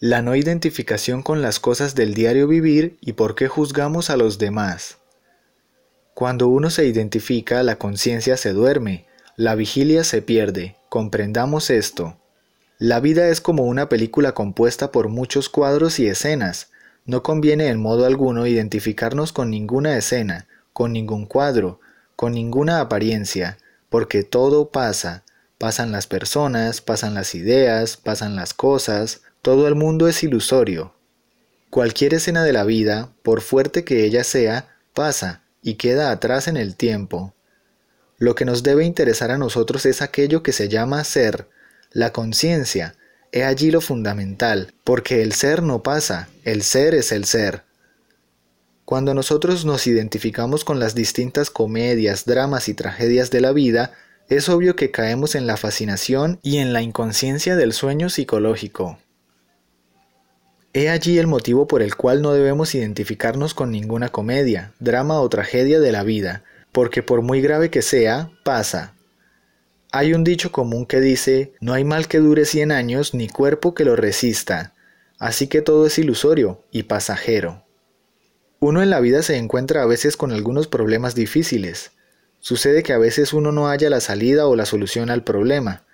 La no identificación con las cosas del diario vivir y por qué juzgamos a los demás. Cuando uno se identifica, la conciencia se duerme, la vigilia se pierde. Comprendamos esto. La vida es como una película compuesta por muchos cuadros y escenas. No conviene en modo alguno identificarnos con ninguna escena, con ningún cuadro, con ninguna apariencia, porque todo pasa. Pasan las personas, pasan las ideas, pasan las cosas, todo el mundo es ilusorio. Cualquier escena de la vida, por fuerte que ella sea, pasa y queda atrás en el tiempo. Lo que nos debe interesar a nosotros es aquello que se llama ser, la conciencia. He allí lo fundamental, porque el ser no pasa, el ser es el ser. Cuando nosotros nos identificamos con las distintas comedias, dramas y tragedias de la vida, es obvio que caemos en la fascinación y en la inconsciencia del sueño psicológico. He allí el motivo por el cual no debemos identificarnos con ninguna comedia, drama o tragedia de la vida, porque por muy grave que sea, pasa. Hay un dicho común que dice, no hay mal que dure cien años ni cuerpo que lo resista, así que todo es ilusorio y pasajero. Uno en la vida se encuentra a veces con algunos problemas difíciles. Sucede que a veces uno no halla la salida o la solución al problema,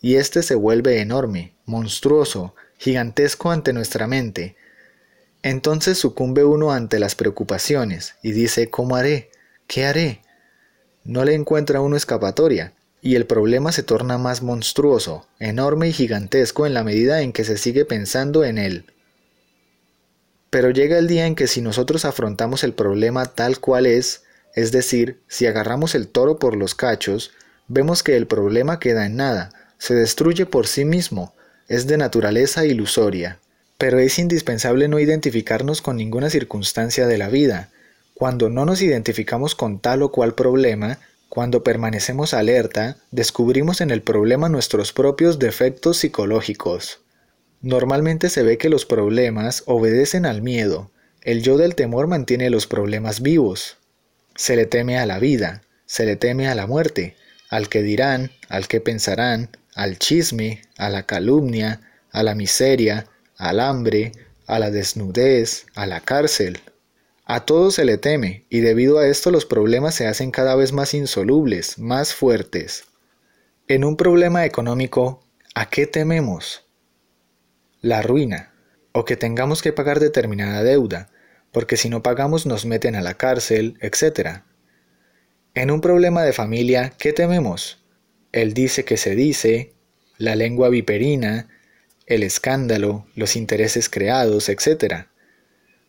y éste se vuelve enorme, monstruoso, gigantesco ante nuestra mente. Entonces sucumbe uno ante las preocupaciones y dice, ¿cómo haré? ¿Qué haré? No le encuentra uno escapatoria, y el problema se torna más monstruoso, enorme y gigantesco en la medida en que se sigue pensando en él. Pero llega el día en que si nosotros afrontamos el problema tal cual es, es decir, si agarramos el toro por los cachos, vemos que el problema queda en nada, se destruye por sí mismo, es de naturaleza ilusoria. Pero es indispensable no identificarnos con ninguna circunstancia de la vida. Cuando no nos identificamos con tal o cual problema, cuando permanecemos alerta, descubrimos en el problema nuestros propios defectos psicológicos. Normalmente se ve que los problemas obedecen al miedo. El yo del temor mantiene los problemas vivos. Se le teme a la vida, se le teme a la muerte, al que dirán, al que pensarán, al chisme, a la calumnia, a la miseria, al hambre, a la desnudez, a la cárcel. A todo se le teme, y debido a esto los problemas se hacen cada vez más insolubles, más fuertes. En un problema económico, ¿a qué tememos? la ruina, o que tengamos que pagar determinada deuda, porque si no pagamos nos meten a la cárcel, etc. En un problema de familia, ¿qué tememos? El dice que se dice, la lengua viperina, el escándalo, los intereses creados, etc.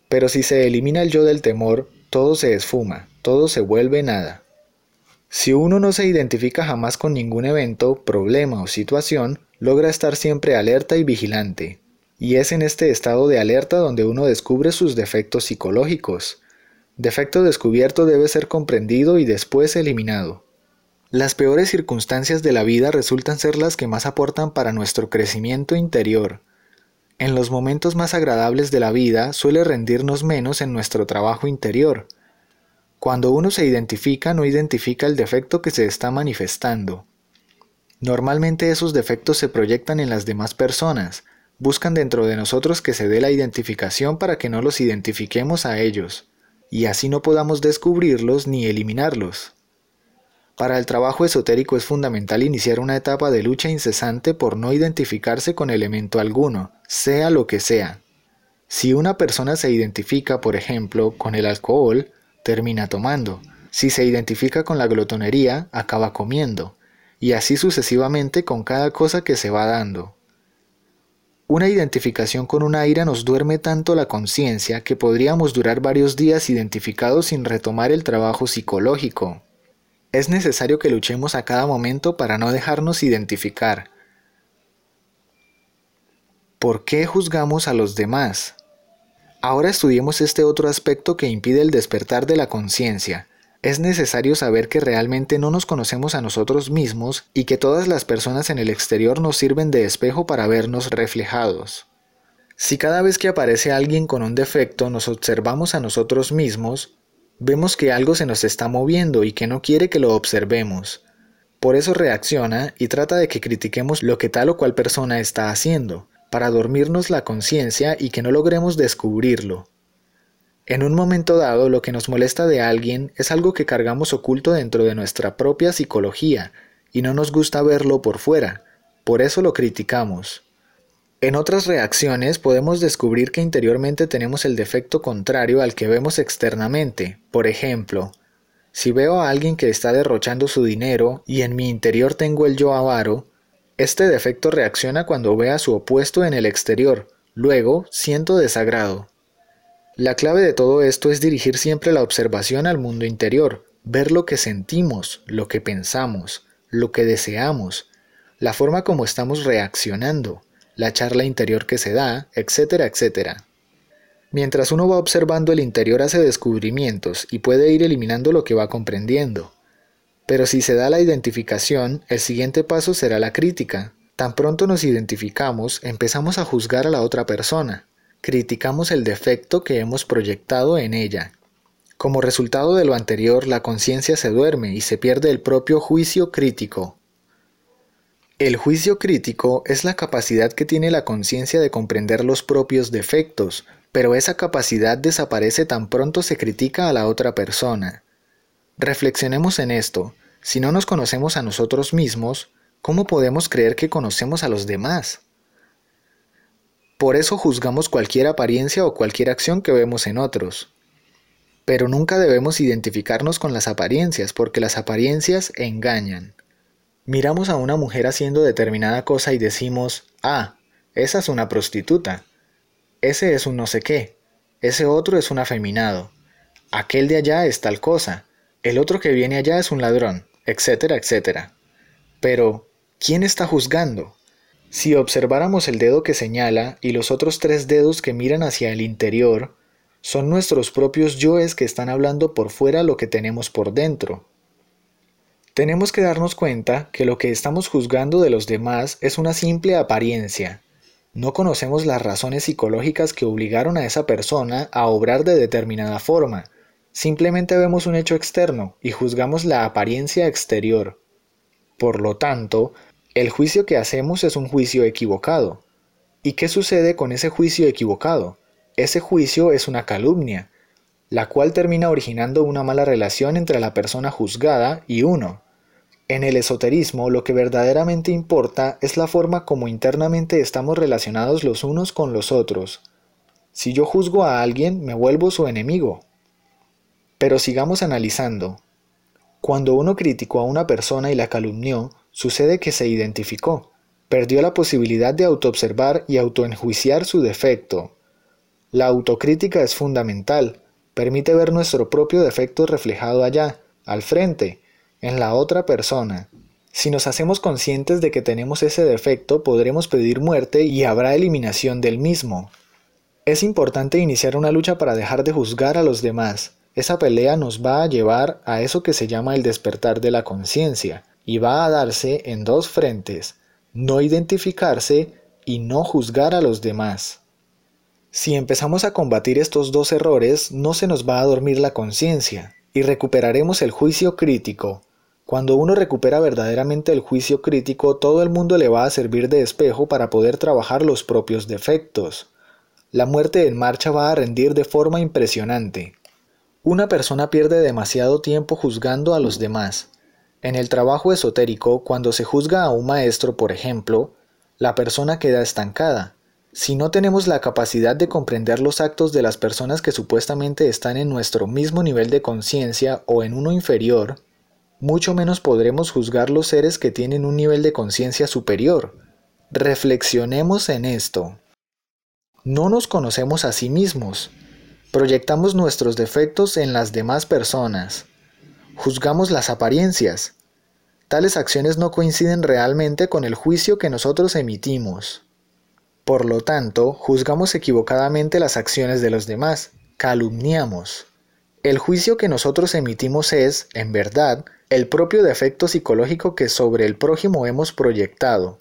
Pero si se elimina el yo del temor, todo se esfuma, todo se vuelve nada. Si uno no se identifica jamás con ningún evento, problema o situación, logra estar siempre alerta y vigilante, y es en este estado de alerta donde uno descubre sus defectos psicológicos. Defecto descubierto debe ser comprendido y después eliminado. Las peores circunstancias de la vida resultan ser las que más aportan para nuestro crecimiento interior. En los momentos más agradables de la vida suele rendirnos menos en nuestro trabajo interior. Cuando uno se identifica no identifica el defecto que se está manifestando. Normalmente esos defectos se proyectan en las demás personas, buscan dentro de nosotros que se dé la identificación para que no los identifiquemos a ellos, y así no podamos descubrirlos ni eliminarlos. Para el trabajo esotérico es fundamental iniciar una etapa de lucha incesante por no identificarse con elemento alguno, sea lo que sea. Si una persona se identifica, por ejemplo, con el alcohol, termina tomando. Si se identifica con la glotonería, acaba comiendo. Y así sucesivamente con cada cosa que se va dando. Una identificación con una ira nos duerme tanto la conciencia que podríamos durar varios días identificados sin retomar el trabajo psicológico. Es necesario que luchemos a cada momento para no dejarnos identificar. ¿Por qué juzgamos a los demás? Ahora estudiemos este otro aspecto que impide el despertar de la conciencia, es necesario saber que realmente no nos conocemos a nosotros mismos y que todas las personas en el exterior nos sirven de espejo para vernos reflejados. Si cada vez que aparece alguien con un defecto nos observamos a nosotros mismos, vemos que algo se nos está moviendo y que no quiere que lo observemos. Por eso reacciona y trata de que critiquemos lo que tal o cual persona está haciendo, para dormirnos la conciencia y que no logremos descubrirlo. En un momento dado, lo que nos molesta de alguien es algo que cargamos oculto dentro de nuestra propia psicología y no nos gusta verlo por fuera, por eso lo criticamos. En otras reacciones podemos descubrir que interiormente tenemos el defecto contrario al que vemos externamente. Por ejemplo, si veo a alguien que está derrochando su dinero y en mi interior tengo el yo avaro, este defecto reacciona cuando vea su opuesto en el exterior, luego siento desagrado. La clave de todo esto es dirigir siempre la observación al mundo interior, ver lo que sentimos, lo que pensamos, lo que deseamos, la forma como estamos reaccionando, la charla interior que se da, etcétera, etcétera. Mientras uno va observando el interior hace descubrimientos y puede ir eliminando lo que va comprendiendo. Pero si se da la identificación, el siguiente paso será la crítica. Tan pronto nos identificamos, empezamos a juzgar a la otra persona. Criticamos el defecto que hemos proyectado en ella. Como resultado de lo anterior, la conciencia se duerme y se pierde el propio juicio crítico. El juicio crítico es la capacidad que tiene la conciencia de comprender los propios defectos, pero esa capacidad desaparece tan pronto se critica a la otra persona. Reflexionemos en esto. Si no nos conocemos a nosotros mismos, ¿cómo podemos creer que conocemos a los demás? Por eso juzgamos cualquier apariencia o cualquier acción que vemos en otros. Pero nunca debemos identificarnos con las apariencias, porque las apariencias engañan. Miramos a una mujer haciendo determinada cosa y decimos, ah, esa es una prostituta, ese es un no sé qué, ese otro es un afeminado, aquel de allá es tal cosa, el otro que viene allá es un ladrón, etcétera, etcétera. Pero, ¿quién está juzgando? Si observáramos el dedo que señala y los otros tres dedos que miran hacia el interior, son nuestros propios yoes que están hablando por fuera lo que tenemos por dentro. Tenemos que darnos cuenta que lo que estamos juzgando de los demás es una simple apariencia. No conocemos las razones psicológicas que obligaron a esa persona a obrar de determinada forma. Simplemente vemos un hecho externo y juzgamos la apariencia exterior. Por lo tanto, el juicio que hacemos es un juicio equivocado. ¿Y qué sucede con ese juicio equivocado? Ese juicio es una calumnia, la cual termina originando una mala relación entre la persona juzgada y uno. En el esoterismo lo que verdaderamente importa es la forma como internamente estamos relacionados los unos con los otros. Si yo juzgo a alguien, me vuelvo su enemigo. Pero sigamos analizando. Cuando uno criticó a una persona y la calumnió, sucede que se identificó, perdió la posibilidad de autoobservar y autoenjuiciar su defecto. La autocrítica es fundamental, permite ver nuestro propio defecto reflejado allá, al frente, en la otra persona. Si nos hacemos conscientes de que tenemos ese defecto, podremos pedir muerte y habrá eliminación del mismo. Es importante iniciar una lucha para dejar de juzgar a los demás. Esa pelea nos va a llevar a eso que se llama el despertar de la conciencia, y va a darse en dos frentes, no identificarse y no juzgar a los demás. Si empezamos a combatir estos dos errores, no se nos va a dormir la conciencia, y recuperaremos el juicio crítico, cuando uno recupera verdaderamente el juicio crítico, todo el mundo le va a servir de espejo para poder trabajar los propios defectos. La muerte en marcha va a rendir de forma impresionante. Una persona pierde demasiado tiempo juzgando a los demás. En el trabajo esotérico, cuando se juzga a un maestro, por ejemplo, la persona queda estancada. Si no tenemos la capacidad de comprender los actos de las personas que supuestamente están en nuestro mismo nivel de conciencia o en uno inferior, mucho menos podremos juzgar los seres que tienen un nivel de conciencia superior. Reflexionemos en esto. No nos conocemos a sí mismos. Proyectamos nuestros defectos en las demás personas. Juzgamos las apariencias. Tales acciones no coinciden realmente con el juicio que nosotros emitimos. Por lo tanto, juzgamos equivocadamente las acciones de los demás, calumniamos. El juicio que nosotros emitimos es, en verdad, el propio defecto psicológico que sobre el prójimo hemos proyectado.